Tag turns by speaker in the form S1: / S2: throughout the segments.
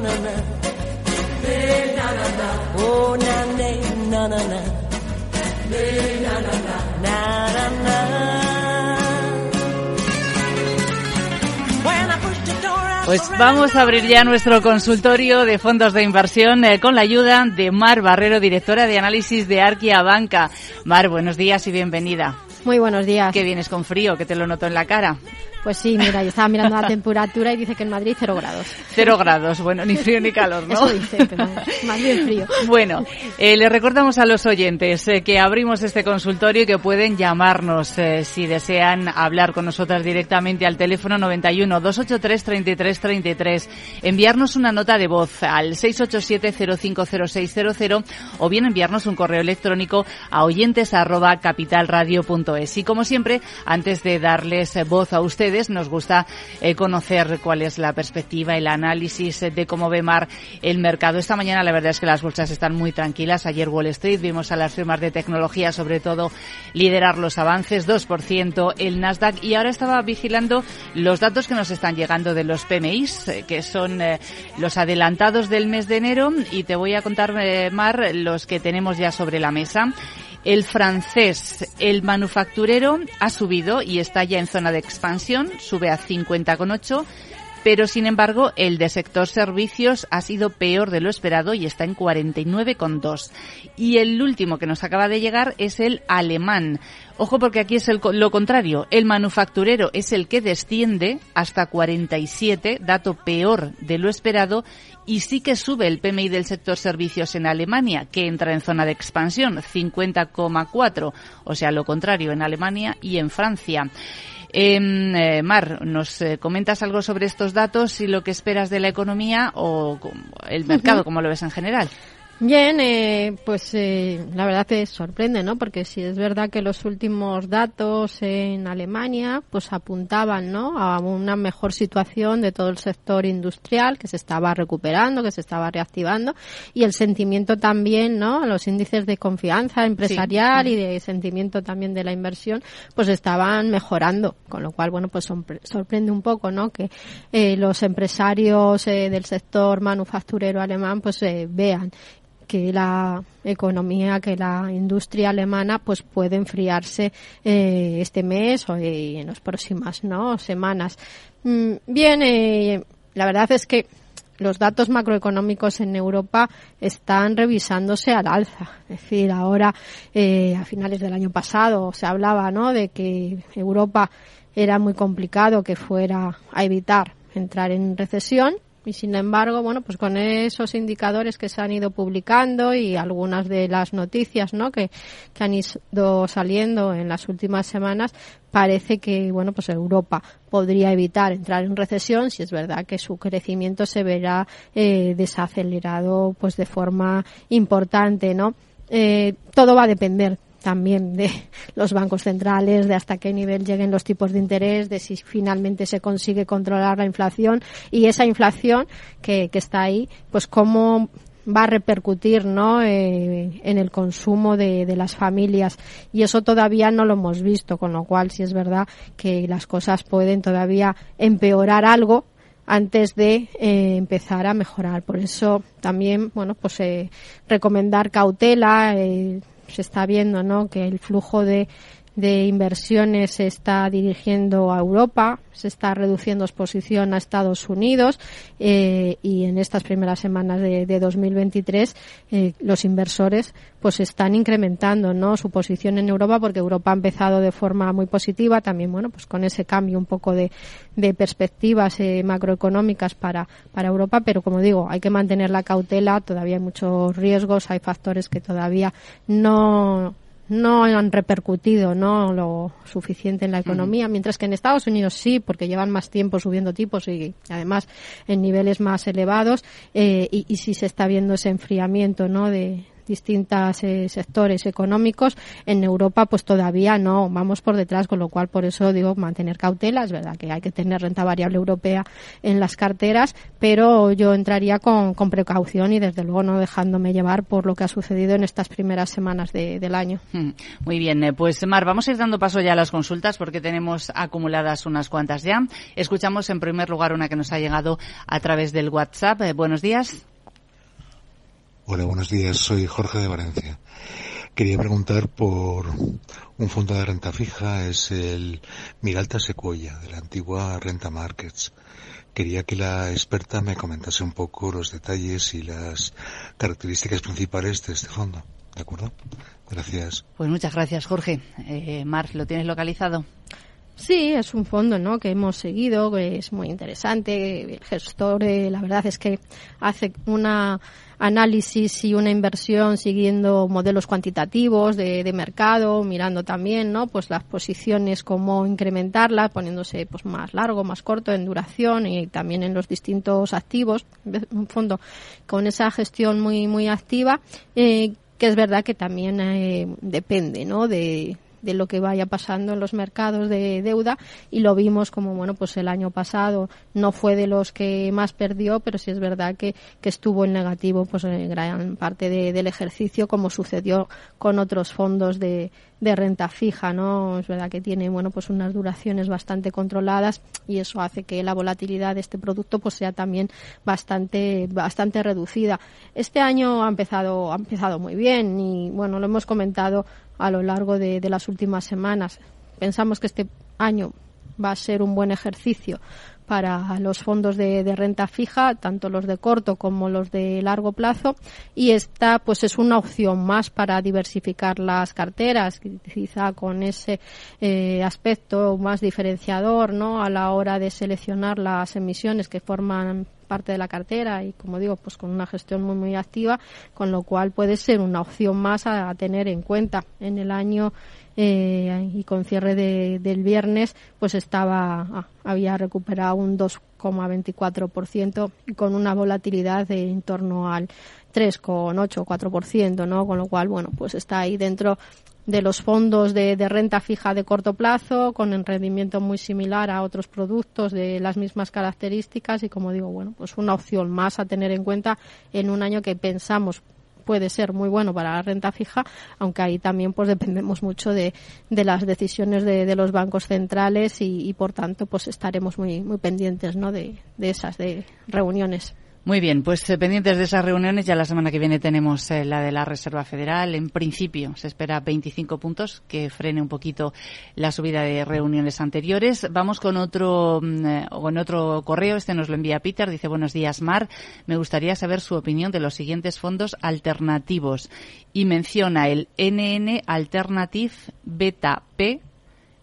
S1: Na na na. Ning na na na. Oh na ning na na na. Ning na na na. Na na na. When I pushed the door out
S2: Pues vamos a abrir ya nuestro consultorio de fondos de inversión eh, con la ayuda de Mar Barrero, directora de análisis de Arquia Banca. Mar, buenos días y bienvenida.
S3: Muy buenos días.
S2: Que vienes con frío, que te lo noto en la cara.
S3: Pues sí, mira, yo estaba mirando la temperatura y dice que en Madrid cero grados.
S2: Cero grados, bueno, ni frío ni calor, ¿no?
S3: Eso dice, pero más bien frío.
S2: Bueno, eh, le recordamos a los oyentes eh, que abrimos este consultorio y que pueden llamarnos eh, si desean hablar con nosotras directamente al teléfono 91 283 33 33, enviarnos una nota de voz al 687 050600 o bien enviarnos un correo electrónico a oyentes arroba capitalradio.es. Y como siempre, antes de darles eh, voz a ustedes, nos gusta eh, conocer cuál es la perspectiva, el análisis eh, de cómo ve Mar el mercado. Esta mañana la verdad es que las bolsas están muy tranquilas. Ayer Wall Street vimos a las firmas de tecnología sobre todo liderar los avances, 2% el Nasdaq y ahora estaba vigilando los datos que nos están llegando de los PMIs, eh, que son los adelantados del mes de enero y te voy a contar, Mar, los que tenemos ya sobre la mesa. El francés, el manufacturero, ha subido y está ya en zona de expansión, sube a 50,8 pero sin embargo el de sector servicios ha sido peor de lo esperado y está en 49,2. Y el último que nos acaba de llegar es el alemán. Ojo porque aquí es el lo contrario. El manufacturero es el que desciende hasta 47, dato peor de lo esperado, y sí que sube el PMI del sector servicios en Alemania, que entra en zona de expansión, 50,4. O sea, lo contrario en Alemania y en Francia. Em, eh, Mar, ¿nos eh, comentas algo sobre estos datos y lo que esperas de la economía o el mercado, como lo ves en general?
S3: Bien, eh, pues eh, la verdad que sorprende, ¿no? Porque si es verdad que los últimos datos en Alemania pues apuntaban, ¿no? A una mejor situación de todo el sector industrial que se estaba recuperando, que se estaba reactivando y el sentimiento también, ¿no? Los índices de confianza empresarial y de sentimiento también de la inversión pues estaban mejorando, con lo cual, bueno, pues sorpre- sorprende un poco, ¿no? Que eh, los empresarios eh, del sector manufacturero alemán pues eh, vean que la economía, que la industria alemana pues puede enfriarse eh, este mes o eh, en las próximas ¿no? semanas. Mm, bien, eh, la verdad es que los datos macroeconómicos en Europa están revisándose al alza. Es decir, ahora, eh, a finales del año pasado, se hablaba ¿no? de que Europa era muy complicado que fuera a evitar entrar en recesión y sin embargo, bueno, pues con esos indicadores que se han ido publicando y algunas de las noticias, ¿no? Que, que han ido saliendo en las últimas semanas, parece que, bueno, pues Europa podría evitar entrar en recesión si es verdad que su crecimiento se verá eh, desacelerado, pues de forma importante, ¿no? Eh, todo va a depender también de los bancos centrales, de hasta qué nivel lleguen los tipos de interés, de si finalmente se consigue controlar la inflación y esa inflación que, que está ahí, pues cómo va a repercutir ¿no? Eh, en el consumo de, las familias y eso todavía no lo hemos visto, con lo cual sí es verdad que las cosas pueden todavía empeorar algo antes de eh, empezar a mejorar. Por eso también, bueno, pues eh, recomendar cautela. Se está viendo, ¿no? Que el flujo de de inversiones se está dirigiendo a Europa, se está reduciendo exposición a Estados Unidos eh, y en estas primeras semanas de, de 2023 eh, los inversores pues están incrementando no su posición en Europa porque Europa ha empezado de forma muy positiva. También bueno pues con ese cambio un poco de, de perspectivas eh, macroeconómicas para para Europa. Pero como digo hay que mantener la cautela. Todavía hay muchos riesgos hay factores que todavía no no han repercutido no lo suficiente en la economía, mientras que en Estados Unidos sí, porque llevan más tiempo subiendo tipos y además en niveles más elevados eh, y, y sí se está viendo ese enfriamiento no de, distintos eh, sectores económicos. En Europa, pues todavía no, vamos por detrás, con lo cual por eso digo mantener cautela. Es verdad que hay que tener renta variable europea en las carteras, pero yo entraría con, con precaución y desde luego no dejándome llevar por lo que ha sucedido en estas primeras semanas del año.
S2: Hmm, muy bien, eh, pues Mar, vamos a ir dando paso ya a las consultas porque tenemos acumuladas unas cuantas ya. Escuchamos en primer lugar una que nos ha llegado a través del WhatsApp. Eh, buenos días.
S4: Hola, buenos días. Soy Jorge de Valencia. Quería preguntar por un fondo de renta fija, es el Miralta Sequoia, de la antigua Renta Markets. Quería que la experta me comentase un poco los detalles y las características principales de este fondo. ¿De acuerdo? Gracias.
S2: Pues muchas gracias, Jorge. Eh, Mar, ¿lo tienes localizado?
S3: Sí, es un fondo ¿no? que hemos seguido, que es muy interesante. El gestor, eh, la verdad es que hace una análisis y una inversión siguiendo modelos cuantitativos de, de, mercado, mirando también, ¿no? Pues las posiciones, cómo incrementarlas, poniéndose pues más largo, más corto en duración y también en los distintos activos. Un fondo con esa gestión muy, muy activa, eh, que es verdad que también eh, depende, ¿no? De, de lo que vaya pasando en los mercados de deuda y lo vimos como bueno pues el año pasado no fue de los que más perdió pero sí es verdad que, que estuvo en negativo pues en gran parte de, del ejercicio como sucedió con otros fondos de, de renta fija no es verdad que tiene bueno pues unas duraciones bastante controladas y eso hace que la volatilidad de este producto pues sea también bastante bastante reducida. Este año ha empezado ha empezado muy bien y bueno lo hemos comentado a lo largo de, de las últimas semanas. Pensamos que este año va a ser un buen ejercicio para los fondos de, renta fija, tanto los de corto como los de largo plazo, y esta pues es una opción más para diversificar las carteras, quizá con ese eh, aspecto más diferenciador, ¿no? A la hora de seleccionar las emisiones que forman parte de la cartera y como digo pues con una gestión muy muy activa con lo cual puede ser una opción más a, tener en cuenta en el año eh, y con cierre de, del viernes pues estaba ah, había recuperado un 2,24% y con una volatilidad de en torno al 3,8 o 4%, ¿no? Con lo cual, bueno, pues está ahí dentro de los fondos de, de, renta fija de corto plazo, con un rendimiento muy similar a otros productos de las mismas características y, como digo, bueno, pues una opción más a tener en cuenta en un año que pensamos puede ser muy bueno para la renta fija, aunque ahí también pues dependemos mucho de, de las decisiones de, de, los bancos centrales y, y, por tanto pues estaremos muy muy pendientes ¿no? de, de esas de reuniones.
S2: Muy bien, pues eh, pendientes de esas reuniones, ya la semana que viene tenemos eh, la de la Reserva Federal. En principio se espera 25 puntos, que frene un poquito la subida de reuniones anteriores. Vamos con otro, mm, eh, con otro correo, este nos lo envía Peter, dice buenos días Mar, me gustaría saber su opinión de los siguientes fondos alternativos y menciona el NN Alternative Beta P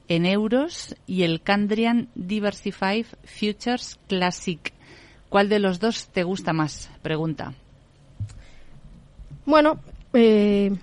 S2: en euros y el Candrian Diversified Futures Classic ¿Cuál de los dos te gusta más? Pregunta.
S3: Bueno, eh,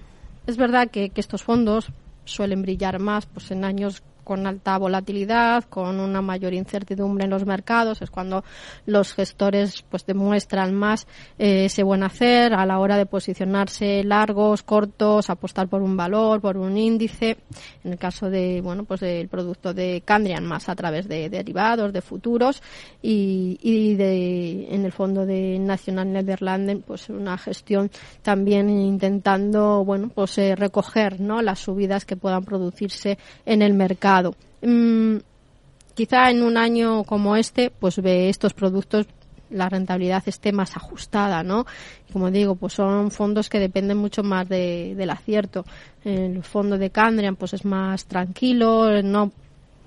S3: es verdad que, que, estos fondos suelen brillar más pues en años con alta volatilidad, con una mayor incertidumbre en los mercados, es cuando los gestores pues demuestran más eh, ese buen hacer a la hora de posicionarse largos, cortos, apostar por un valor, por un índice. En el caso de bueno pues del producto de Candrian más a través de derivados, de futuros y, y de en el fondo de National Netherlands pues una gestión también intentando bueno pues eh, recoger no las subidas que puedan producirse en el mercado Mm, quizá en un año como este, pues ve estos productos la rentabilidad esté más ajustada, ¿no? Como digo, pues son fondos que dependen mucho más de, del acierto. El fondo de Candrian, pues es más tranquilo, no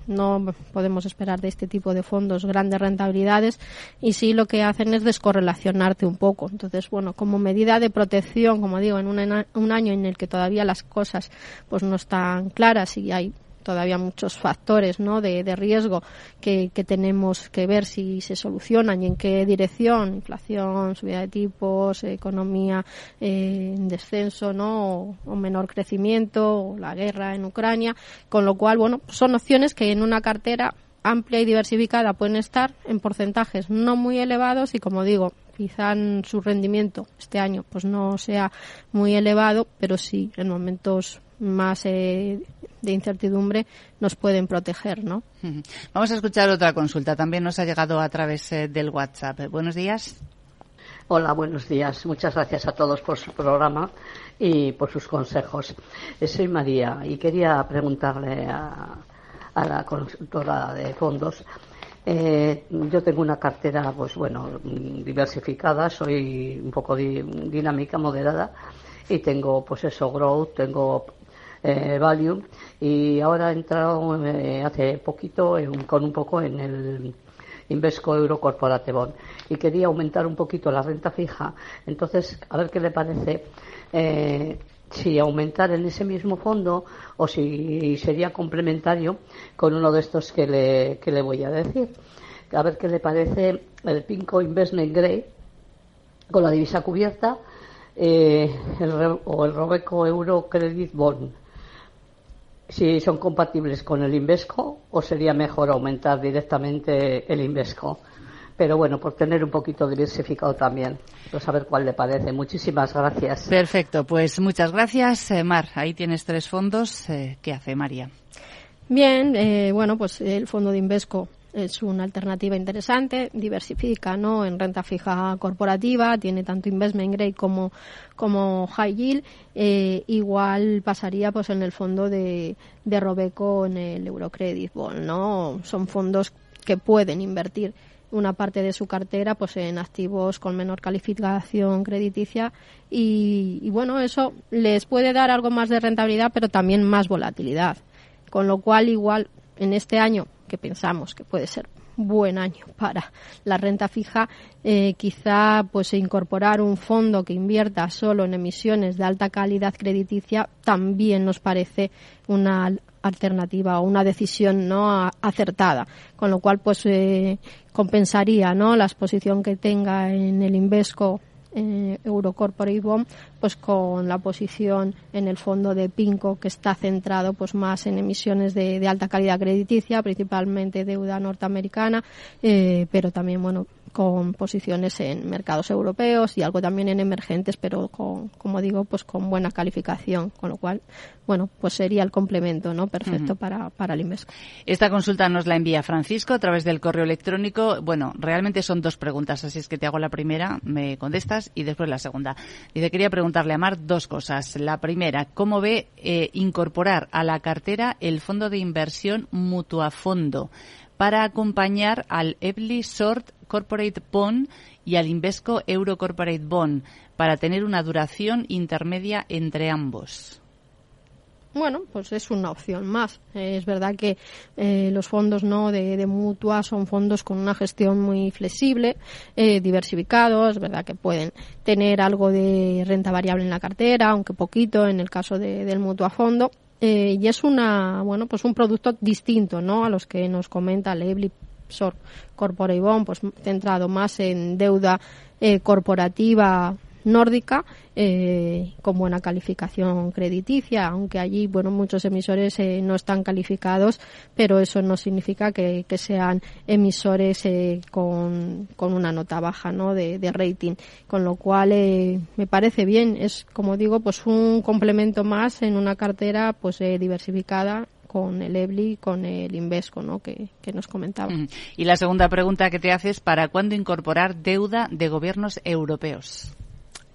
S3: no podemos esperar de este tipo de fondos grandes rentabilidades y sí lo que hacen es descorrelacionarte un poco. Entonces, bueno, como medida de protección, como digo, en un, un año en el que todavía las cosas pues no están claras y hay todavía muchos factores ¿no? de, riesgo que, tenemos que ver si se solucionan y en qué dirección, inflación, subida de tipos, economía eh, en descenso ¿no? o, menor crecimiento, o la guerra en Ucrania, con lo cual, bueno, son opciones que en una cartera amplia y diversificada pueden estar en porcentajes no muy elevados y como digo quizá su rendimiento este año pues no sea muy elevado pero sí en momentos más eh, de incertidumbre nos pueden proteger, ¿no?
S2: Vamos a escuchar otra consulta. También nos ha llegado a través eh, del WhatsApp. Buenos días.
S5: Hola, buenos días. Muchas gracias a todos por su programa y por sus consejos. Eh, soy María y quería preguntarle a, la consultora de fondos. yo tengo una cartera, pues bueno, diversificada, soy un poco dinámica, moderada y tengo, pues eso, growth, tengo eh, Valium y ahora he entrado eh, hace poquito con un poco en el Invesco Euro Corporate Bond y quería aumentar un poquito la renta fija. Entonces, a ver qué le parece. Eh, si aumentar en ese mismo fondo o si sería complementario con uno de estos que le, que le voy a decir. A ver qué le parece el Pinco Investment Grade con la divisa cubierta eh, o el Robeco Euro Credit Bond si son compatibles con el Invesco o sería mejor aumentar directamente el Invesco. Pero bueno, por tener un poquito diversificado también, pues saber cuál le parece. Muchísimas gracias.
S2: Perfecto, pues muchas gracias, eh, Mar. Ahí tienes tres fondos. Eh, ¿Qué hace María?
S3: Bien, eh, bueno, pues el fondo de Invesco es una alternativa interesante, diversifica ¿no? en renta fija corporativa, tiene tanto investment grade como, como high yield, eh, igual pasaría pues en el fondo de, de Robeco en el Eurocredit Bond, ¿no? Son fondos que pueden invertir una parte de su cartera pues en activos con menor calificación crediticia y, y, bueno eso les puede dar algo más de rentabilidad pero también más volatilidad con lo cual igual en este año que pensamos que puede ser buen año para la renta fija, eh, quizá pues incorporar un fondo que invierta solo en emisiones de alta calidad crediticia también nos parece una alternativa o una decisión no acertada, con lo cual pues eh, compensaría no la exposición que tenga en el Invesco eh, Eurocorporate Bond, pues con la posición en el fondo de Pinco que está centrado pues más en emisiones de, alta calidad crediticia, principalmente deuda norteamericana, eh, pero también bueno con posiciones en mercados europeos y algo también en emergentes, pero con, como digo, pues con buena calificación, con lo cual, bueno, pues sería el complemento, ¿no? Perfecto para, para el Invesco.
S2: Esta consulta nos la envía Francisco a través del correo electrónico. Bueno, realmente son dos preguntas, así es que te hago la primera, me contestas y después la segunda. Dice, quería preguntarle a Mar dos cosas. La primera, ¿cómo ve eh, incorporar a la cartera el fondo de inversión Mutuafondo? Para acompañar al Ebly Short Corporate Bond y al Invesco Euro Corporate Bond para tener una duración intermedia entre ambos
S3: bueno, pues es una opción más. es verdad que eh, los fondos no de, mutua son fondos con una gestión muy flexible, eh, diversificados, es verdad que pueden tener algo de renta variable en la cartera, aunque poquito en el caso del mutua fondo. Eh, y es una, bueno, pues un producto distinto, ¿no? A los que nos comenta Lebly Corporate Bond, pues centrado más en deuda eh, corporativa nórdica eh, con buena calificación crediticia, aunque allí bueno muchos emisores eh, no están calificados, pero eso no significa que, sean emisores eh, con, con, una nota baja ¿no? de, de rating, con lo cual eh, me parece bien, es como digo pues un complemento más en una cartera pues diversificada con el EBLI, con el Invesco, ¿no? que, que nos comentaba.
S2: Y la segunda pregunta que te haces, ¿para cuándo incorporar deuda de gobiernos europeos?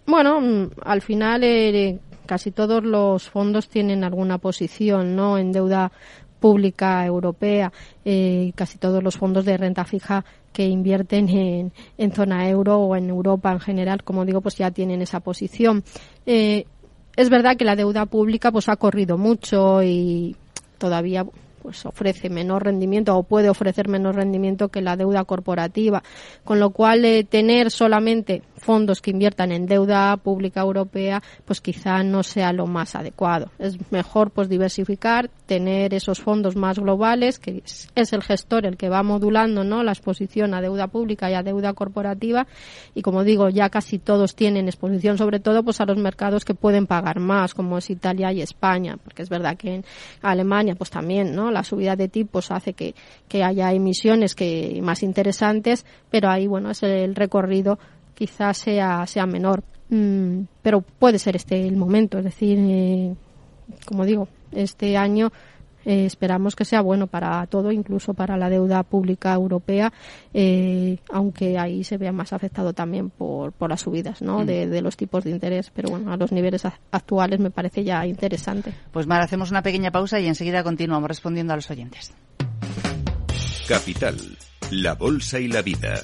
S3: Bueno, mm, al final eh, casi todos los fondos tienen alguna posición ¿no? en deuda pública europea, eh, casi todos los fondos de renta fija que invierten en, en, zona euro o en Europa en general, como digo, pues ya tienen esa posición. Eh, es verdad que la deuda pública pues ha corrido mucho y todavía pues ofrece menor rendimiento o puede ofrecer menor rendimiento que la deuda corporativa, con lo cual eh, tener solamente fondos que inviertan en deuda pública europea, pues quizá no sea lo más adecuado. Es mejor pues diversificar, tener esos fondos más globales, que es el gestor el que va modulando ¿no? la exposición a deuda pública y a deuda corporativa. Y como digo, ya casi todos tienen exposición, sobre todo pues a los mercados que pueden pagar más, como es Italia y España, porque es verdad que en Alemania pues también ¿no? la subida de tipos hace que, que haya emisiones que más interesantes, pero ahí bueno es el recorrido quizás sea, sea menor. Mm, pero puede ser este el momento, es decir, eh, como digo, este año eh, esperamos que sea bueno para todo, incluso para la deuda pública europea, eh, aunque ahí se vea más afectado también por, por las subidas ¿no? Mm. de, de, los tipos de interés. Pero bueno, a los niveles actuales me parece ya interesante.
S2: Pues Mar, hacemos una pequeña pausa y enseguida continuamos respondiendo a los oyentes.
S6: Capital, la bolsa y la vida.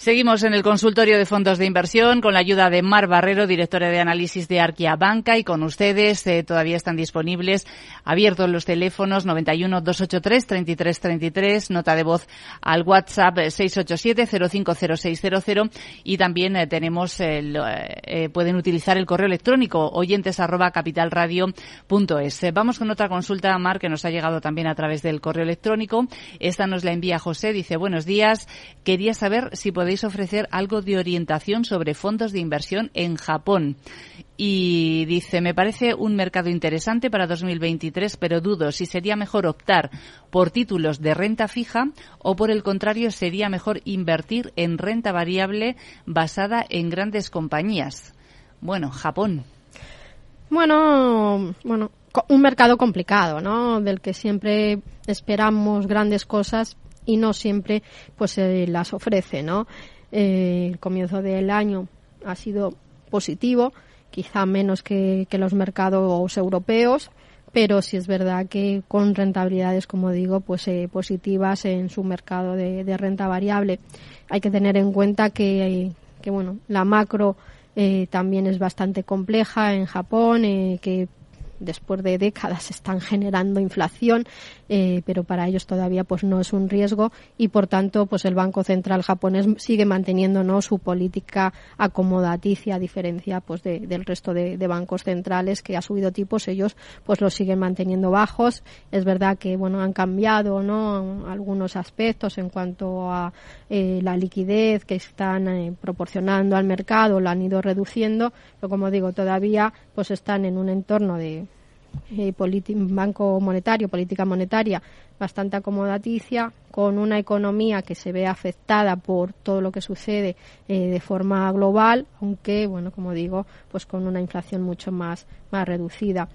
S2: Seguimos en el consultorio de fondos de inversión con la ayuda de Mar Barrero, directora de análisis de Arquia Banca, y con ustedes eh, todavía están disponibles abiertos los teléfonos 91 283 3333, nota de voz al WhatsApp 687 050600 y también eh, tenemos eh, pueden utilizar el correo electrónico oyentes arroba capitalradio.es. vamos con otra consulta, Mar, que nos ha llegado también a través del correo electrónico. Esta nos la envía José, dice buenos días, quería saber si podéis ofrecer algo de orientación sobre fondos de inversión en Japón. Y dice, me parece un mercado interesante para 2023, pero dudo si sería mejor optar por títulos de renta fija o por el contrario sería mejor invertir en renta variable basada en grandes compañías. Bueno, Japón.
S3: Bueno, bueno, un mercado complicado, ¿no? Del que siempre esperamos grandes cosas, y no siempre pues se las ofrece, ¿no? Eh, el comienzo del año ha sido positivo, quizá menos que, los mercados europeos, pero sí es verdad que con rentabilidades, como digo, pues eh, positivas en su mercado de, renta variable. Hay que tener en cuenta que, que bueno, la macro eh, también es bastante compleja en Japón, que después de décadas están generando inflación, eh, pero para ellos todavía pues no es un riesgo y por tanto pues el Banco Central japonés sigue manteniendo ¿no? su política acomodaticia a diferencia pues del resto de, bancos centrales que ha subido tipos, ellos pues los siguen manteniendo bajos. Es verdad que bueno han cambiado ¿no? algunos aspectos en cuanto a eh, la liquidez que están eh, proporcionando al mercado, lo han ido reduciendo, pero como digo todavía pues están en un entorno de eh, banco monetario, política monetaria bastante acomodaticia, con una economía que se ve afectada por todo lo que sucede eh, de forma global, aunque, bueno, como digo, pues con una inflación mucho más, más reducida.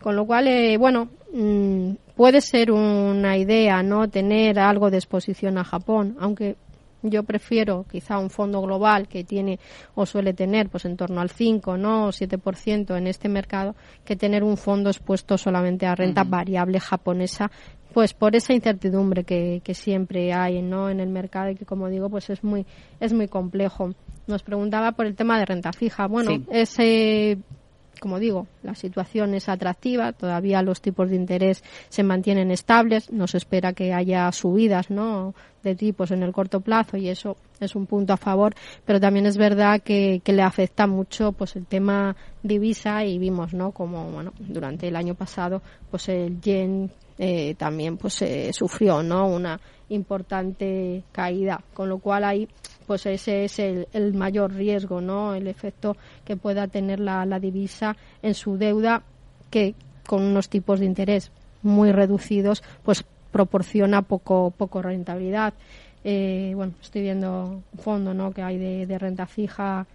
S3: Con lo cual, eh, bueno, mm, puede ser una idea, ¿no? Tener algo de exposición a Japón, aunque yo prefiero quizá un fondo global que tiene o suele tener pues en torno al 5 no o 7% en este mercado que tener un fondo expuesto solamente a renta variable japonesa. Pues por esa incertidumbre que, que siempre hay no en el mercado y que como digo pues es muy es muy complejo. Nos preguntaba por el tema de renta fija. Bueno ese como digo, la situación es atractiva, todavía los tipos de interés se mantienen estables, no se espera que haya subidas, ¿no? de tipos en el corto plazo y eso es un punto a favor, pero también es verdad que, le afecta mucho pues el tema divisa y vimos, ¿no? Como, bueno, durante el año pasado pues el yen eh, también pues sufrió, ¿no? Una importante caída, con lo cual ahí pues ese es el, mayor riesgo, ¿no? El efecto que pueda tener la, la divisa en su deuda que con unos tipos de interés muy reducidos, pues proporciona poco, poco rentabilidad. Eh, bueno, estoy viendo un fondo ¿no? que hay de, renta fija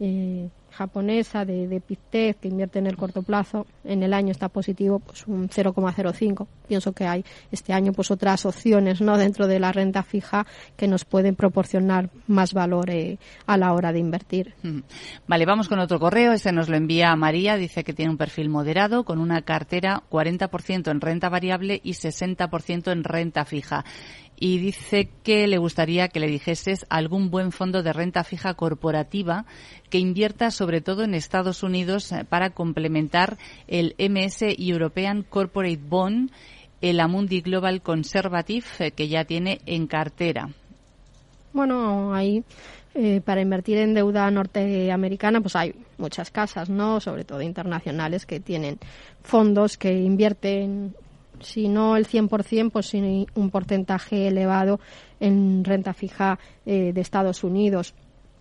S3: eh, japonesa de, de que invierte en el corto plazo, en el año está positivo pues un 0,05. Pienso que hay este año pues otras opciones no dentro de la renta fija que nos pueden proporcionar más valor eh, a la hora de invertir.
S2: Vale, vamos con otro correo. Este nos lo envía María. Dice que tiene un perfil moderado con una cartera 40% en renta variable y 60% en renta fija y dice que le gustaría que le dijeses algún buen fondo de renta fija corporativa que invierta sobre todo en Estados Unidos eh, para complementar el MS European Corporate Bond, el Amundi Global Conservative eh, que ya tiene en cartera.
S3: Bueno, ahí eh, para invertir en deuda norteamericana, pues hay muchas casas, ¿no? Sobre todo internacionales que tienen fondos que invierten si no el 100%, pues sí un porcentaje elevado en renta fija eh, de Estados Unidos.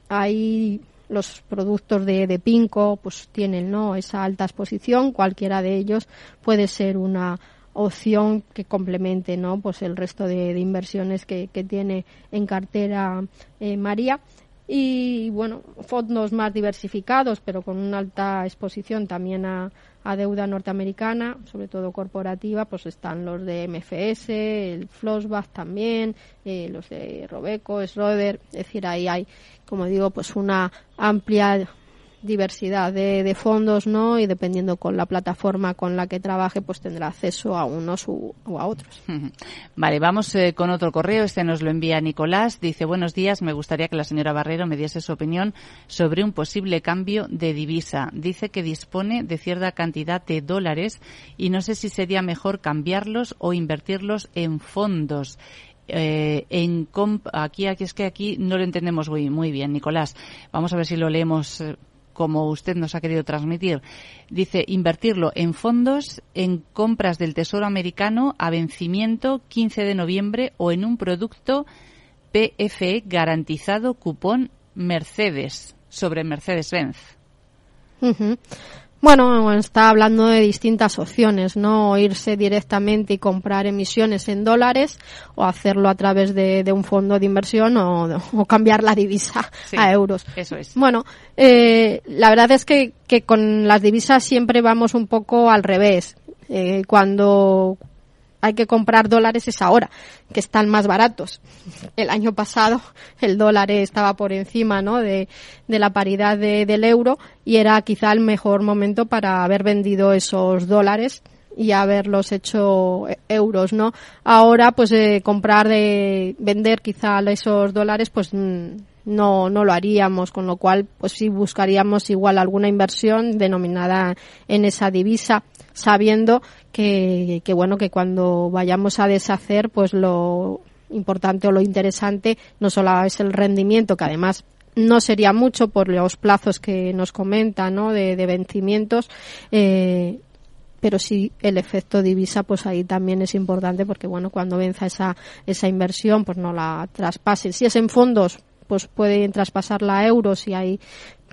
S3: Hay los productos de, de, Pinco, pues tienen no esa alta exposición, cualquiera de ellos puede ser una opción que complemente no pues el resto de, inversiones que, tiene en cartera eh, María. Y bueno fondos más diversificados pero con una alta exposición también a, a deuda norteamericana, sobre todo corporativa, pues están los de MFS, el Flossbach también, eh, los de Robeco, Schroeder, es decir, ahí hay, como digo, pues una amplia diversidad de, fondos, ¿no? Y dependiendo con la plataforma con la que trabaje, pues tendrá acceso a unos u, o a otros.
S2: Vale, vamos eh, con otro correo. Este nos lo envía Nicolás. Dice, buenos días, me gustaría que la señora Barrero me diese su opinión sobre un posible cambio de divisa. Dice que dispone de cierta cantidad de dólares y no sé si sería mejor cambiarlos o invertirlos en fondos. Eh, en aquí, aquí es que aquí no lo entendemos muy, muy bien, Nicolás. Vamos a ver si lo leemos eh, como usted nos ha querido transmitir. Dice invertirlo en fondos, en compras del Tesoro americano a vencimiento 15 de noviembre o en un producto PFE garantizado cupón Mercedes sobre Mercedes-Benz.
S3: Bueno, está hablando de distintas opciones, ¿no? irse directamente y comprar emisiones en dólares o hacerlo a través de, un fondo de inversión o, cambiar la divisa a euros.
S2: Eso es.
S3: Bueno, eh, la verdad es que, que con las divisas siempre vamos un poco al revés. Eh, cuando hay que comprar dólares es ahora, que están más baratos. El año pasado el dólar estaba por encima ¿no? de, de la paridad del euro y era quizá el mejor momento para haber vendido esos dólares y haberlos hecho euros, ¿no? Ahora, pues, eh, comprar, de vender quizá esos dólares, pues, mm, no, no lo haríamos, con lo cual, pues sí buscaríamos igual alguna inversión denominada en esa divisa sabiendo que, que, bueno, que cuando vayamos a deshacer, pues lo importante o lo interesante no solo es el rendimiento, que además no sería mucho por los plazos que nos comenta, ¿no? De, de vencimientos, eh, pero sí el efecto divisa pues ahí también es importante porque bueno cuando venza esa esa inversión pues no la traspase si es en fondos pues pueden traspasarla a euros y hay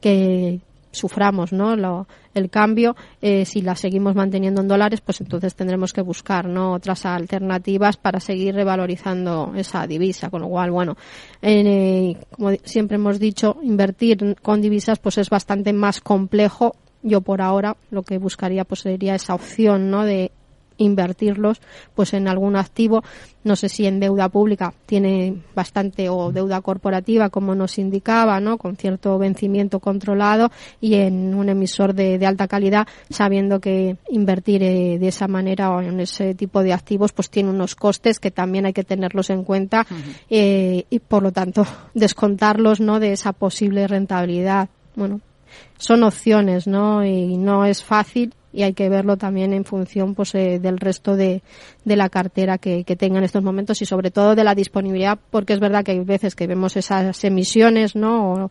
S3: que suframos ¿no? Lo, el cambio, eh, si la seguimos manteniendo en dólares, pues entonces tendremos que buscar ¿no? otras alternativas para seguir revalorizando esa divisa. Con lo cual, bueno, eh, como siempre hemos dicho, invertir con divisas pues es bastante más complejo. Yo por ahora lo que buscaría pues sería esa opción ¿no? de invertirlos pues en algún activo. No sé si en deuda pública tiene bastante o deuda corporativa como nos indicaba no con cierto vencimiento controlado y en un emisor de, alta calidad sabiendo que invertir eh, de esa manera o en ese tipo de activos pues tiene unos costes que también hay que tenerlos en cuenta eh, y por lo tanto descontarlos no de esa posible rentabilidad. Bueno son opciones no y no es fácil y hay que verlo también en función pues eh, del resto de, de la cartera que, que tenga en estos momentos y sobre todo de la disponibilidad porque es verdad que hay veces que vemos esas emisiones no o,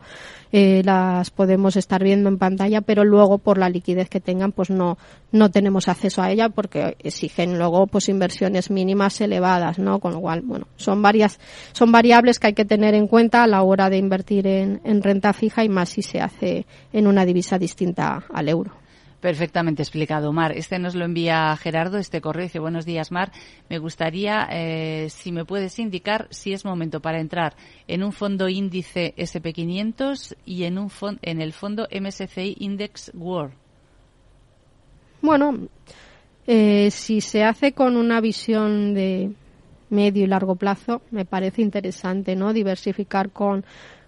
S3: eh, las podemos estar viendo en pantalla pero luego por la liquidez que tengan pues no no tenemos acceso a ella porque exigen luego pues inversiones mínimas elevadas no con lo cual bueno son varias son variables que hay que tener en cuenta a la hora de invertir en, en renta fija y más si se hace en una divisa distinta al euro
S2: Perfectamente explicado, Mar. Este nos lo envía Gerardo, este correo. Dice, buenos días, Mar. Me gustaría, eh, si me puedes indicar si es momento para entrar en un fondo índice SP500 y en, un en el fondo MSCI Index World.
S3: Bueno, eh, si se hace con una visión de medio y largo plazo, me parece interesante, ¿no? Diversificar con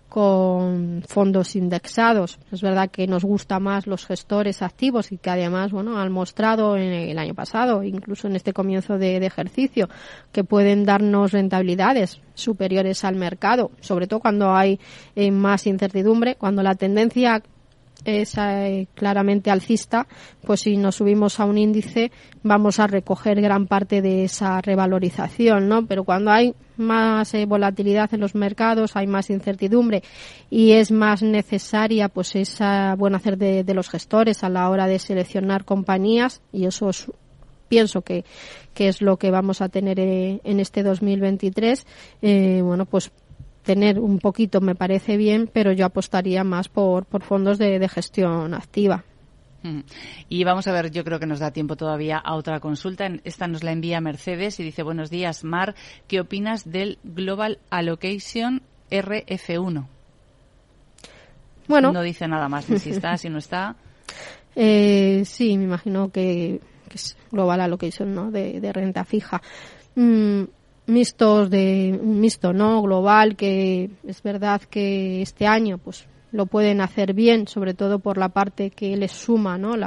S3: con fondos indexados. Es verdad que nos gusta más los gestores activos y que además, bueno, han mostrado en el año pasado, incluso en este comienzo de, ejercicio, que pueden darnos rentabilidades superiores al mercado, sobre todo cuando hay eh, más incertidumbre, cuando la tendencia es eh, claramente alcista, pues si nos subimos a un índice vamos a recoger gran parte de esa revalorización, ¿no? Pero cuando hay más eh, volatilidad en los mercados, hay más incertidumbre y es más necesaria pues esa buen hacer de, los gestores a la hora de seleccionar compañías y eso es pienso que, que es lo que vamos a tener eh, en este 2023, eh, bueno, pues tener un poquito me parece bien, pero yo apostaría más por, por fondos de, de gestión activa.
S2: Mm. Y vamos a ver, yo creo que nos da tiempo todavía a otra consulta. Esta nos la envía Mercedes y dice, buenos días, Mar, ¿qué opinas del Global Allocation RF1?
S3: Bueno.
S2: No dice nada más, si está, si no está.
S3: Eh, sí, me imagino que, que es Global Allocation, ¿no? De, de renta fija. Mm, mixtos de un mixto no global que es verdad que este año pues lo pueden hacer bien sobre todo por la parte que les suma no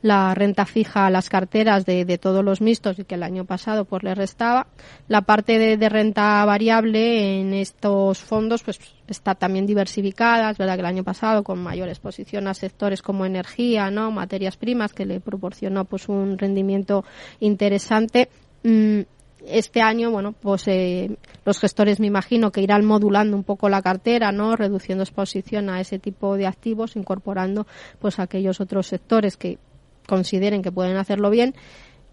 S3: la renta fija a las carteras de, de todos los mixtos y que el año pasado pues le restaba. La parte de, de renta variable en estos fondos pues está también diversificada. Es verdad que el año pasado con mayor exposición a sectores como energía no materias primas que le proporcionó pues un rendimiento interesante. Mm, este año, bueno, pues eh, los gestores me imagino que irán modulando un poco la cartera, ¿no? Reduciendo exposición a ese tipo de activos, incorporando pues aquellos otros sectores que consideren que pueden hacerlo bien.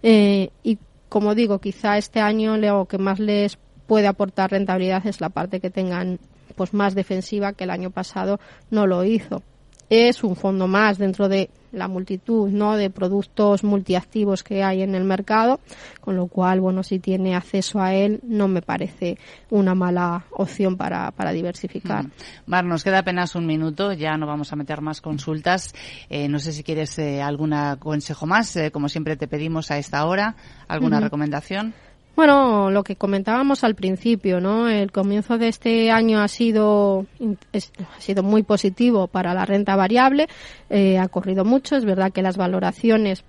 S3: Eh, y como digo, quizá este año lo que más les puede aportar rentabilidad es la parte que tengan pues más defensiva que el año pasado no lo hizo es un fondo más dentro de la multitud ¿no? de productos multiactivos que hay en el mercado, con lo cual, bueno, si tiene acceso a él, no me parece una mala opción para, para diversificar.
S2: Mm. Mar, nos queda apenas un minuto, ya no vamos a meter más consultas. Eh, no sé si quieres eh, algún consejo más, eh, como siempre te pedimos a esta hora, alguna recomendación.
S3: Bueno, lo que comentábamos al principio, ¿no? El comienzo de este año ha sido ha sido muy positivo para la renta variable, eh, ha corrido mucho, es verdad que las valoraciones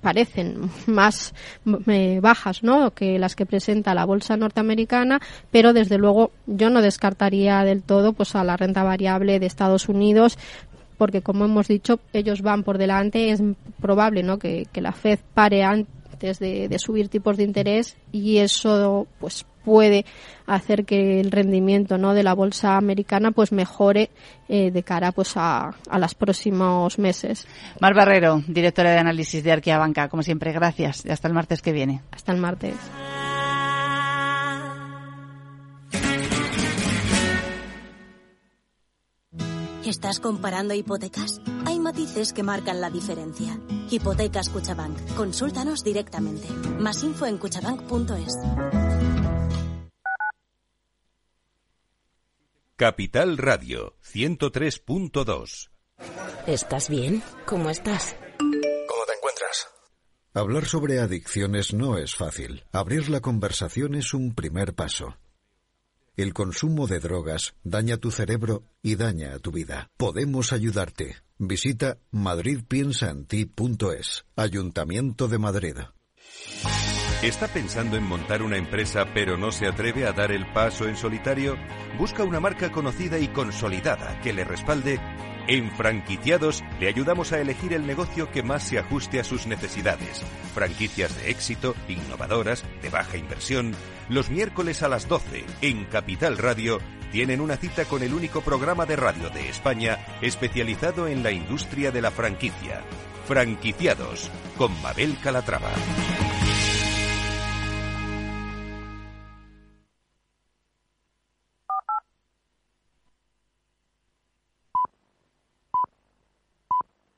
S3: parecen más eh, bajas ¿no? que las que presenta la bolsa norteamericana, pero desde luego yo no descartaría del todo pues a la renta variable de Estados Unidos porque como hemos dicho ellos van por delante es probable ¿no? que, que la Fed pare antes de, de subir tipos de interés y eso pues puede hacer que el rendimiento no de la bolsa americana pues mejore eh, de cara pues a, a los próximos meses
S2: Mar Barrero, directora de análisis de Arquea Banca, como siempre, gracias. Y hasta el martes que viene.
S3: hasta el martes
S7: ¿Estás comparando hipotecas? Hay matices que marcan la diferencia. Hipotecas Cuchabank. Consúltanos directamente. Más info en cuchabank.es.
S6: Capital Radio 103.2.
S8: ¿Estás bien? ¿Cómo estás?
S9: ¿Cómo te encuentras? Hablar sobre adicciones no es fácil. Abrir la conversación es un primer paso. El consumo de drogas daña tu cerebro y daña a tu vida. Podemos ayudarte. Visita madridpiensaenti.es. Ayuntamiento de Madrid.
S6: ¿Está pensando en montar una empresa pero no se atreve a dar el paso en solitario? Busca una marca conocida y consolidada que le respalde En Franquiciados le ayudamos a elegir el negocio que más se ajuste a sus necesidades. Franquicias de éxito, innovadoras, de baja inversión. Los miércoles a las 12 en Capital Radio tienen una cita con el único programa de radio de España especializado en la industria de la franquicia. Franquiciados con Mabel Calatrava.